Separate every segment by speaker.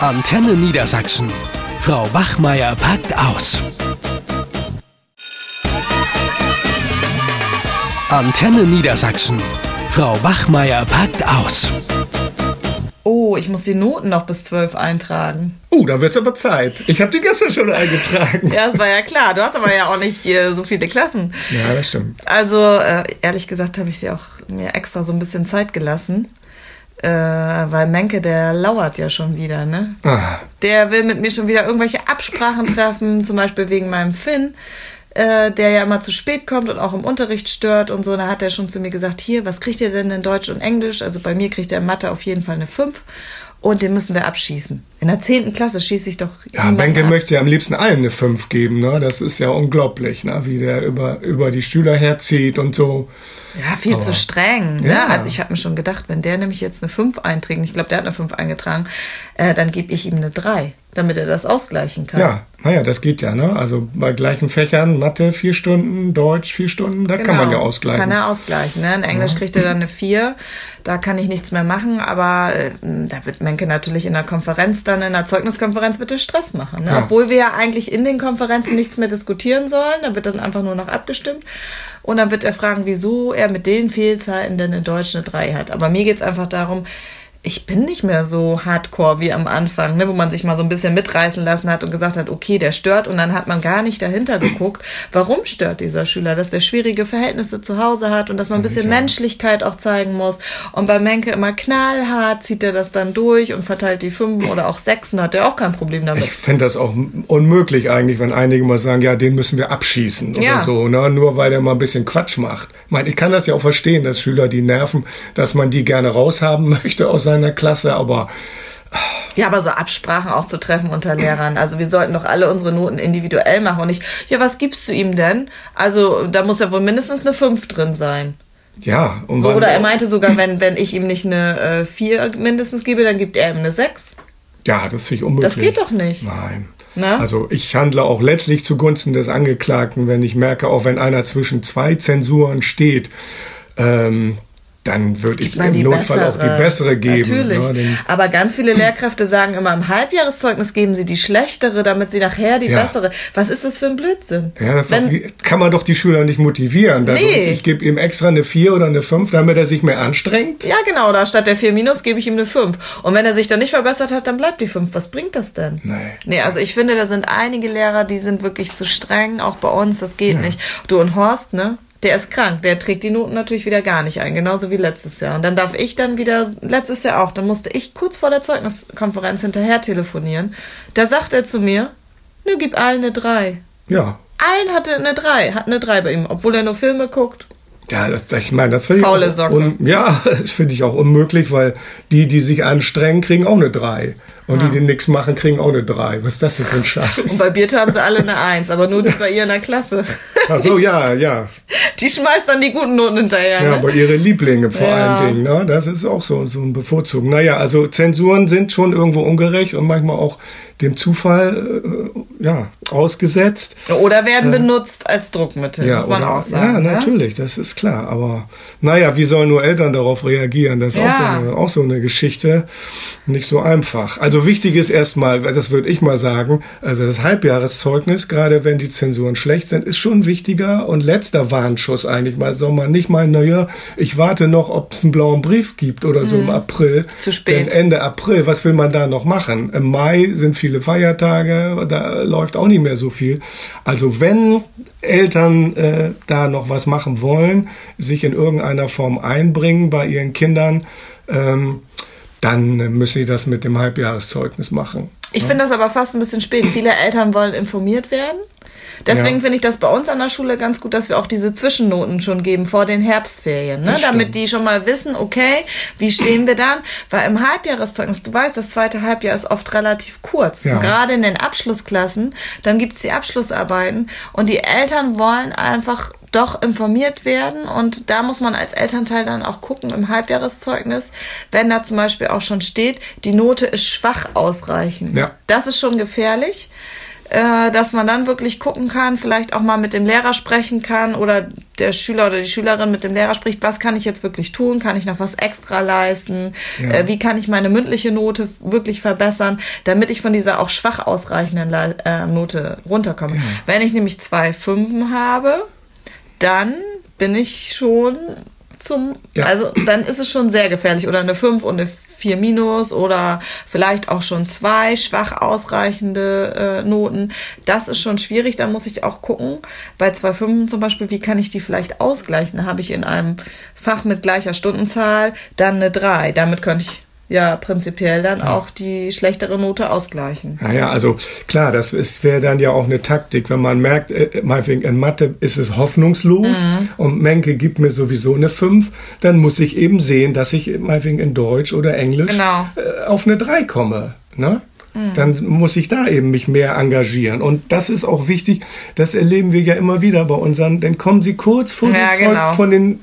Speaker 1: Antenne Niedersachsen. Frau Wachmeier packt aus. Antenne Niedersachsen. Frau Wachmeier packt aus.
Speaker 2: Oh, ich muss die Noten noch bis zwölf eintragen.
Speaker 3: Uh, da wird's aber Zeit. Ich habe die gestern schon eingetragen.
Speaker 2: Ja, das war ja klar. Du hast aber ja auch nicht äh, so viele Klassen.
Speaker 3: Ja, das stimmt.
Speaker 2: Also, äh, ehrlich gesagt, habe ich sie auch mir extra so ein bisschen Zeit gelassen. Äh, weil Menke, der lauert ja schon wieder, ne?
Speaker 3: Ah,
Speaker 2: Der will mit mir schon wieder irgendwelche Absprachen treffen, zum Beispiel wegen meinem Finn, äh, der ja immer zu spät kommt und auch im Unterricht stört und so. Da hat er schon zu mir gesagt, hier, was kriegt ihr denn in Deutsch und Englisch? Also bei mir kriegt er in Mathe auf jeden Fall eine 5 und den müssen wir abschießen. In der 10. Klasse schieße ich doch
Speaker 3: ja, Benke
Speaker 2: ab.
Speaker 3: möchte ja am liebsten allen eine 5 geben, ne? Das ist ja unglaublich, ne? Wie der über, über die Schüler herzieht und so.
Speaker 2: Ja, viel zu streng. Ne?
Speaker 3: Ja.
Speaker 2: Also ich habe mir schon gedacht, wenn der nämlich jetzt eine 5 einträgt, ich glaube, der hat eine 5 eingetragen, äh, dann gebe ich ihm eine 3, damit er das ausgleichen kann.
Speaker 3: Ja, naja, das geht ja, ne? Also bei gleichen Fächern, Mathe vier Stunden, Deutsch vier Stunden, da kann man ja ausgleichen.
Speaker 2: Genau. Kann er ausgleichen. Ne? In Englisch kriegt er dann eine 4. Da kann ich nichts mehr machen, aber äh, da wird Menke natürlich in der Konferenz dann, in der Zeugniskonferenz wird er Stress machen. Ne?
Speaker 3: Ja.
Speaker 2: Obwohl wir ja eigentlich in den Konferenzen nichts mehr diskutieren sollen. Da wird dann einfach nur noch abgestimmt. Und dann wird er fragen, wieso er mit den Fehlzeiten denn in Deutsch eine 3 hat. Aber mir geht's einfach darum, ich bin nicht mehr so hardcore wie am Anfang, ne, wo man sich mal so ein bisschen mitreißen lassen hat und gesagt hat, okay, der stört und dann hat man gar nicht dahinter geguckt, warum stört dieser Schüler, dass der schwierige Verhältnisse zu Hause hat und dass man ein bisschen Menschlichkeit auch zeigen muss. Und bei Menke immer knallhart zieht er das dann durch und verteilt die Fünfen oder auch Sechsen, hat er auch kein Problem damit.
Speaker 3: Ich fände das auch unmöglich eigentlich, wenn einige mal sagen, ja, den müssen wir abschießen oder
Speaker 2: Ja.
Speaker 3: so, ne? Nur weil der mal ein bisschen Quatsch macht. Ich meine, ich kann das ja auch verstehen, dass Schüler die nerven, dass man die gerne raushaben möchte aus seiner Klasse, aber
Speaker 2: Ja, aber so Absprachen auch zu treffen unter Lehrern. Also wir sollten doch alle unsere Noten individuell machen und nicht, ja, was gibst du ihm denn? Also da muss ja wohl mindestens eine 5 drin sein.
Speaker 3: ja. Und
Speaker 2: So, oder er meinte sogar, wenn, wenn ich ihm nicht eine äh, 4 mindestens gebe, dann gibt er ihm eine 6.
Speaker 3: Ja, das finde ich unmöglich.
Speaker 2: Das geht doch nicht.
Speaker 3: Nein.
Speaker 2: Ne?
Speaker 3: Also ich handle auch letztlich zugunsten des Angeklagten, wenn ich merke, auch wenn einer zwischen zwei Zensuren steht, ähm, dann würde ich im Notfall auch die bessere geben.
Speaker 2: Natürlich.
Speaker 3: ne, den-
Speaker 2: Aber ganz viele Lehrkräfte sagen immer, im Halbjahreszeugnis geben sie die schlechtere, damit sie nachher die
Speaker 3: Ja.
Speaker 2: bessere. Was ist das für ein Blödsinn?
Speaker 3: Ja, das
Speaker 2: Wenn-
Speaker 3: wie, kann man doch die Schüler nicht motivieren.
Speaker 2: Nee.
Speaker 3: Ich gebe ihm extra eine 4 oder eine 5, damit er sich mehr anstrengt.
Speaker 2: Ja, genau, da statt der 4 minus gebe ich ihm eine 5. Und wenn er sich dann nicht verbessert hat, dann bleibt die 5. Was bringt das denn?
Speaker 3: Nee.
Speaker 2: Nee, also ich finde, da sind einige Lehrer, die sind wirklich zu streng, auch bei uns, das geht nicht. Du und Horst, ne? Der ist krank, der trägt die Noten natürlich wieder gar nicht ein, genauso wie letztes Jahr. Und dann darf ich dann wieder, letztes Jahr auch, dann musste ich kurz vor der Zeugniskonferenz hinterher telefonieren. Da sagt er zu mir, nö, gib allen eine 3.
Speaker 3: Ja.
Speaker 2: Allen hatte eine 3, hat eine 3 bei ihm, obwohl er nur Filme guckt.
Speaker 3: Ja, das, ich meine, das finde ich
Speaker 2: Faule
Speaker 3: auch
Speaker 2: Socke.
Speaker 3: un, ja, das finde ich auch unmöglich, weil die, die sich anstrengen, kriegen auch eine 3. Und die, die nichts machen, kriegen auch eine 3. Was ist das denn für ein
Speaker 2: Und
Speaker 3: Scheiß?
Speaker 2: bei Birte haben sie alle eine 1, aber nur die bei ihr in der Klasse.
Speaker 3: Ach so, ja, ja.
Speaker 2: Die schmeißt dann die guten Noten hinterher.
Speaker 3: Ja,
Speaker 2: ne?
Speaker 3: aber ihre Lieblinge vor
Speaker 2: Ja.
Speaker 3: allen Dingen, ne? Das ist auch so, so ein Bevorzugen. Naja, also Zensuren sind schon irgendwo ungerecht und manchmal auch dem Zufall äh, ja, ausgesetzt.
Speaker 2: Oder werden benutzt als Druckmittel, muss man
Speaker 3: oder-
Speaker 2: auch sagen.
Speaker 3: Ja,
Speaker 2: ne?
Speaker 3: natürlich, das ist klar. Aber naja, wie sollen nur Eltern darauf reagieren? Das ist auch, so
Speaker 2: Ja.
Speaker 3: eine, auch so eine Geschichte. Nicht so einfach. Also wichtig ist erstmal, das würde ich mal sagen, also das Halbjahreszeugnis, gerade wenn die Zensuren schlecht sind, ist schon wichtiger und letzter Warnschuss eigentlich mal. Soll man nicht mal, naja, ich warte noch, ob es einen blauen Brief gibt oder so im April.
Speaker 2: Mhm. Zu spät.
Speaker 3: Denn Ende April, was will man da noch machen? Im Mai sind viele Feiertage, da läuft auch nicht mehr so viel. Also wenn Eltern äh, da noch was machen wollen, sich in irgendeiner Form einbringen bei ihren Kindern, ähm, dann müssen sie das mit dem Halbjahreszeugnis machen.
Speaker 2: Ich finde das aber fast ein bisschen spät. Viele Eltern wollen informiert werden. Deswegen
Speaker 3: Ja.
Speaker 2: finde ich das bei uns an der Schule ganz gut, dass wir auch diese Zwischennoten schon geben vor den Herbstferien, ne? Damit die schon mal wissen, okay, wie stehen wir dann? Weil im Halbjahreszeugnis, du weißt, das zweite Halbjahr ist oft relativ kurz.
Speaker 3: Ja.
Speaker 2: Gerade in den Abschlussklassen, dann gibt's die Abschlussarbeiten und die Eltern wollen einfach doch informiert werden und da muss man als Elternteil dann auch gucken im Halbjahreszeugnis, wenn da zum Beispiel auch schon steht, die Note ist schwach ausreichend.
Speaker 3: Ja.
Speaker 2: Das ist schon gefährlich. Äh, dass man dann wirklich gucken kann, vielleicht auch mal mit dem Lehrer sprechen kann oder der Schüler oder die Schülerin mit dem Lehrer spricht, was kann ich jetzt wirklich tun? Kann ich noch was extra leisten?
Speaker 3: Ja.
Speaker 2: Äh, wie kann ich meine mündliche Note wirklich verbessern, damit ich von dieser auch schwach ausreichenden Le äh, Note runterkomme? Wenn ich nämlich zwei Fünfen habe, dann bin ich schon zum,
Speaker 3: Ja.
Speaker 2: also dann ist es schon sehr gefährlich oder eine 5 und eine 4 minus oder vielleicht auch schon zwei schwach ausreichende äh, Noten. Das ist schon schwierig, da muss ich auch gucken. Bei zwei Fünfen zum Beispiel, wie kann ich die vielleicht ausgleichen? Habe ich in einem Fach mit gleicher Stundenzahl dann eine 3. Damit könnte ich ja prinzipiell dann auch die schlechtere Note ausgleichen.
Speaker 3: Naja, also klar, das wäre dann ja auch eine Taktik, wenn man merkt, äh, meinetwegen in Mathe ist es hoffnungslos
Speaker 2: Mhm.
Speaker 3: und Menke gibt mir sowieso eine 5, dann muss ich eben sehen, dass ich meinetwegen in Deutsch oder Englisch
Speaker 2: Genau.
Speaker 3: Äh, auf eine 3 komme. Ne? Dann muss ich da eben mich mehr engagieren. Und das ist auch wichtig, das erleben wir ja immer wieder bei unseren, dann kommen sie kurz vor
Speaker 2: Ja,
Speaker 3: dem Zeug,
Speaker 2: genau.
Speaker 3: von den,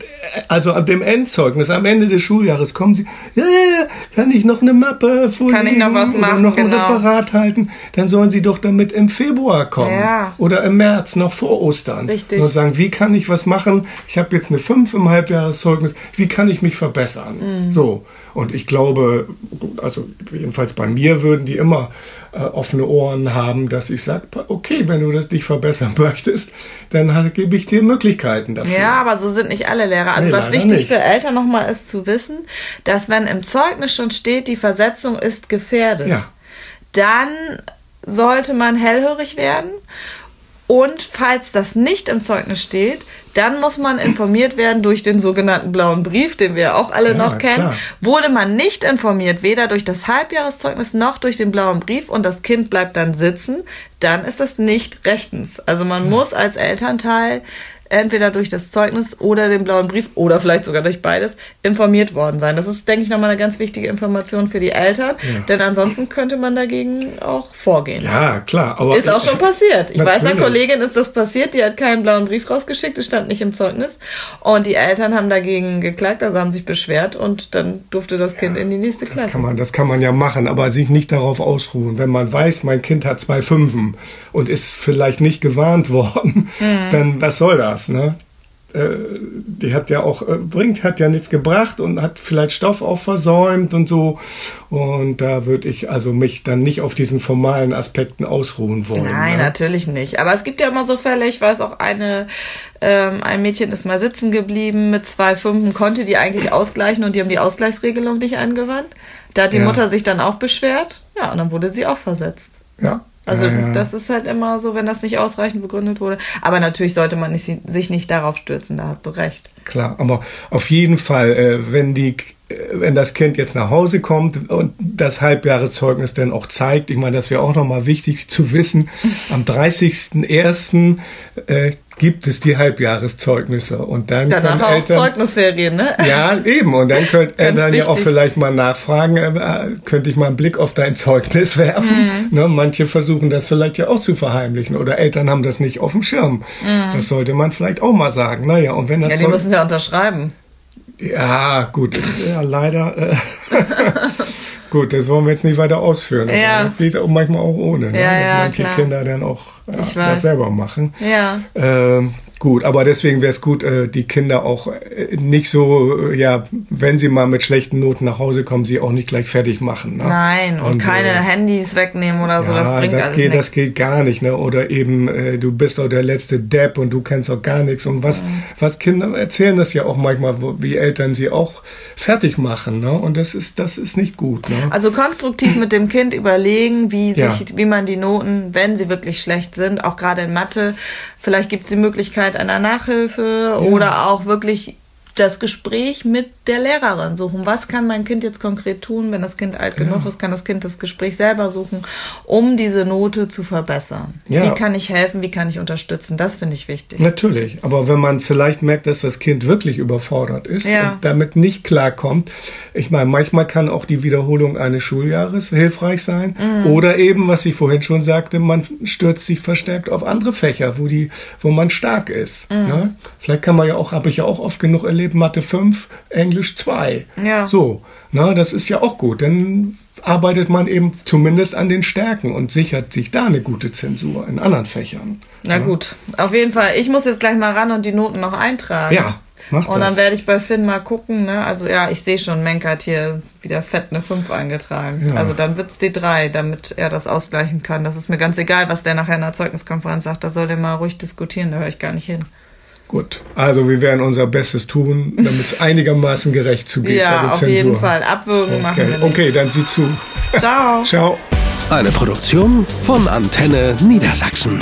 Speaker 3: also an dem Endzeugnis, am Ende des Schuljahres kommen sie, ja, ja, kann ich noch eine Mappe vorlegen?
Speaker 2: Kann ich noch was
Speaker 3: oder
Speaker 2: machen,
Speaker 3: noch ein
Speaker 2: genau.
Speaker 3: Referat halten, dann sollen sie doch damit im Februar kommen.
Speaker 2: Ja.
Speaker 3: Oder im März, noch vor Ostern.
Speaker 2: Richtig.
Speaker 3: Und sagen, wie kann ich was machen? Ich habe jetzt eine 5 im Halbjahreszeugnis. Wie kann ich mich verbessern?
Speaker 2: Mhm.
Speaker 3: So. Und ich glaube, also jedenfalls bei mir würden die immer äh, offene Ohren haben, dass ich sage, okay, wenn du das dich verbessern möchtest, dann halt, gebe ich dir Möglichkeiten dafür.
Speaker 2: Ja, aber so sind nicht alle Lehrer. Also
Speaker 3: Nee,
Speaker 2: was wichtig
Speaker 3: nicht.
Speaker 2: für Eltern nochmal ist zu wissen, dass wenn im Zeugnis schon steht, die Versetzung ist gefährdet,
Speaker 3: Ja.
Speaker 2: dann sollte man hellhörig werden. Und falls das nicht im Zeugnis steht, dann muss man informiert werden durch den sogenannten blauen Brief, den wir auch alle
Speaker 3: Ja,
Speaker 2: noch kennen.
Speaker 3: klar.
Speaker 2: Wurde man nicht informiert, weder durch das Halbjahreszeugnis noch durch den blauen Brief und das Kind bleibt dann sitzen, dann ist das nicht rechtens. Also man muss als Elternteil entweder durch das Zeugnis oder den blauen Brief oder vielleicht sogar durch beides informiert worden sein. Das ist, denke ich, nochmal eine ganz wichtige Information für die Eltern, denn ansonsten könnte man dagegen auch vorgehen.
Speaker 3: Ja, klar. Aber
Speaker 2: Ist auch schon passiert. Ich weiß, einer
Speaker 3: Natürlich.
Speaker 2: Kollegin ist das passiert, die hat keinen blauen Brief rausgeschickt, es stand nicht im Zeugnis. Und die Eltern haben dagegen geklagt, also haben sich beschwert und dann durfte das Kind in die nächste
Speaker 3: Das
Speaker 2: Klasse.
Speaker 3: kann, man, das kann man ja machen, aber sich nicht darauf ausruhen. Wenn man weiß, mein Kind hat zwei Fünfen und ist vielleicht nicht gewarnt worden,
Speaker 2: Mhm.
Speaker 3: dann was soll das, ne? Äh, Die hat ja auch, äh, bringt, hat ja nichts gebracht und hat vielleicht Stoff auch versäumt und so. Und da würde ich also mich dann nicht auf diesen formalen Aspekten ausruhen wollen.
Speaker 2: Nein,
Speaker 3: ne?
Speaker 2: natürlich nicht. Aber es gibt ja immer so Fälle, ich weiß auch eine, ähm, ein Mädchen ist mal sitzen geblieben mit zwei Fünfen, konnte die eigentlich ausgleichen und die haben die Ausgleichsregelung nicht angewandt. Da hat die
Speaker 3: Ja.
Speaker 2: Mutter sich dann auch beschwert, ja, und dann wurde sie auch versetzt.
Speaker 3: Ja.
Speaker 2: Also
Speaker 3: ja, ja.
Speaker 2: das ist halt immer so, wenn das nicht ausreichend begründet wurde. Aber natürlich sollte man nicht, sich nicht darauf stürzen, da hast du recht.
Speaker 3: Klar, aber auf jeden Fall, äh, wenn die, wenn das Kind jetzt nach Hause kommt und das Halbjahreszeugnis dann auch zeigt, ich meine, das wäre auch nochmal wichtig zu wissen, am 30.01. Äh, gibt es die Halbjahreszeugnisse und dann
Speaker 2: Danach
Speaker 3: können
Speaker 2: auch
Speaker 3: Eltern,
Speaker 2: Zeugnisferien, ne?
Speaker 3: ja, eben. Und dann könnt Eltern ja auch
Speaker 2: wichtig.
Speaker 3: vielleicht mal nachfragen, äh, könnte ich mal einen Blick auf dein Zeugnis werfen?
Speaker 2: Mhm.
Speaker 3: Ne, manche versuchen das vielleicht ja auch zu verheimlichen oder Eltern haben das nicht auf dem Schirm. Das sollte man vielleicht auch mal sagen. Naja, und wenn das
Speaker 2: Mhm. Ja, die
Speaker 3: Zeug-
Speaker 2: müssen ja unterschreiben.
Speaker 3: Ja, gut. Ja, leider. Äh, gut, das wollen wir jetzt nicht weiter ausführen. aber
Speaker 2: Ja.
Speaker 3: Das geht auch manchmal auch ohne. Ne?
Speaker 2: Ja,
Speaker 3: dass
Speaker 2: ja,
Speaker 3: manche
Speaker 2: klar.
Speaker 3: Kinder dann auch ja,
Speaker 2: Ich
Speaker 3: das selber machen.
Speaker 2: Ja.
Speaker 3: Ähm, gut, aber deswegen wäre es gut, äh, die Kinder auch äh, nicht so, äh, ja, wenn sie mal mit schlechten Noten nach Hause kommen, sie auch nicht gleich fertig machen. Ne?
Speaker 2: Nein, und, keine
Speaker 3: äh,
Speaker 2: Handys wegnehmen oder so, das
Speaker 3: ja,
Speaker 2: bringt
Speaker 3: das
Speaker 2: alles
Speaker 3: geht,
Speaker 2: nichts.
Speaker 3: das geht gar nicht, ne? Oder eben, äh, du bist doch der letzte Depp und du kennst doch gar nichts. Und was, was Kinder erzählen das ja auch manchmal, wie Eltern sie auch fertig machen, ne? Und das ist, das ist nicht gut, ne?
Speaker 2: Also konstruktiv mit dem Kind überlegen, wie,
Speaker 3: Ja.
Speaker 2: sich, wie man die Noten, wenn sie wirklich schlecht sind, auch gerade in Mathe, vielleicht gibt es die Möglichkeit einer Nachhilfe oder auch wirklich das Gespräch mit der Lehrerin suchen. Was kann mein Kind jetzt konkret tun, wenn das Kind alt genug ist, kann das Kind das Gespräch selber suchen, um diese Note zu verbessern.
Speaker 3: Ja.
Speaker 2: Wie kann ich helfen, wie kann ich unterstützen? Das finde ich wichtig.
Speaker 3: Natürlich, aber wenn man vielleicht merkt, dass das Kind wirklich überfordert ist
Speaker 2: Ja.
Speaker 3: und damit nicht klarkommt, ich meine, manchmal kann auch die Wiederholung eines Schuljahres hilfreich sein
Speaker 2: Mhm.
Speaker 3: oder eben, was ich vorhin schon sagte, man stürzt sich verstärkt auf andere Fächer, wo die, wo man stark ist.
Speaker 2: Mhm.
Speaker 3: Ne? Vielleicht kann man ja auch, habe ich ja auch oft genug erlebt, erlebt, Mathe 5, Englisch 2.
Speaker 2: Ja.
Speaker 3: So, na, das ist ja auch gut. Dann arbeitet man eben zumindest an den Stärken und sichert sich da eine gute Zensur in anderen Fächern.
Speaker 2: Na gut, auf jeden Fall. Ich muss jetzt gleich mal ran und die Noten noch eintragen.
Speaker 3: Ja, mach
Speaker 2: Und dann
Speaker 3: das.
Speaker 2: werde ich bei Finn mal gucken, ne? Also ja, ich sehe schon, Menk hat hier wieder fett eine 5 eingetragen.
Speaker 3: Ja.
Speaker 2: Also dann wird's die 3, damit er das ausgleichen kann. Das ist mir ganz egal, was der nachher in der Zeugniskonferenz sagt. Da soll der mal ruhig diskutieren, da höre ich gar nicht hin.
Speaker 3: Gut, also wir werden unser Bestes tun, damit es einigermaßen gerecht zugeht
Speaker 2: ja, auf
Speaker 3: Zensur.
Speaker 2: jeden Fall. Abwürgen machen wir
Speaker 3: Okay,
Speaker 2: nicht.
Speaker 3: okay, dann sieh zu.
Speaker 2: Ciao.
Speaker 3: Ciao.
Speaker 1: Eine Produktion von Antenne Niedersachsen.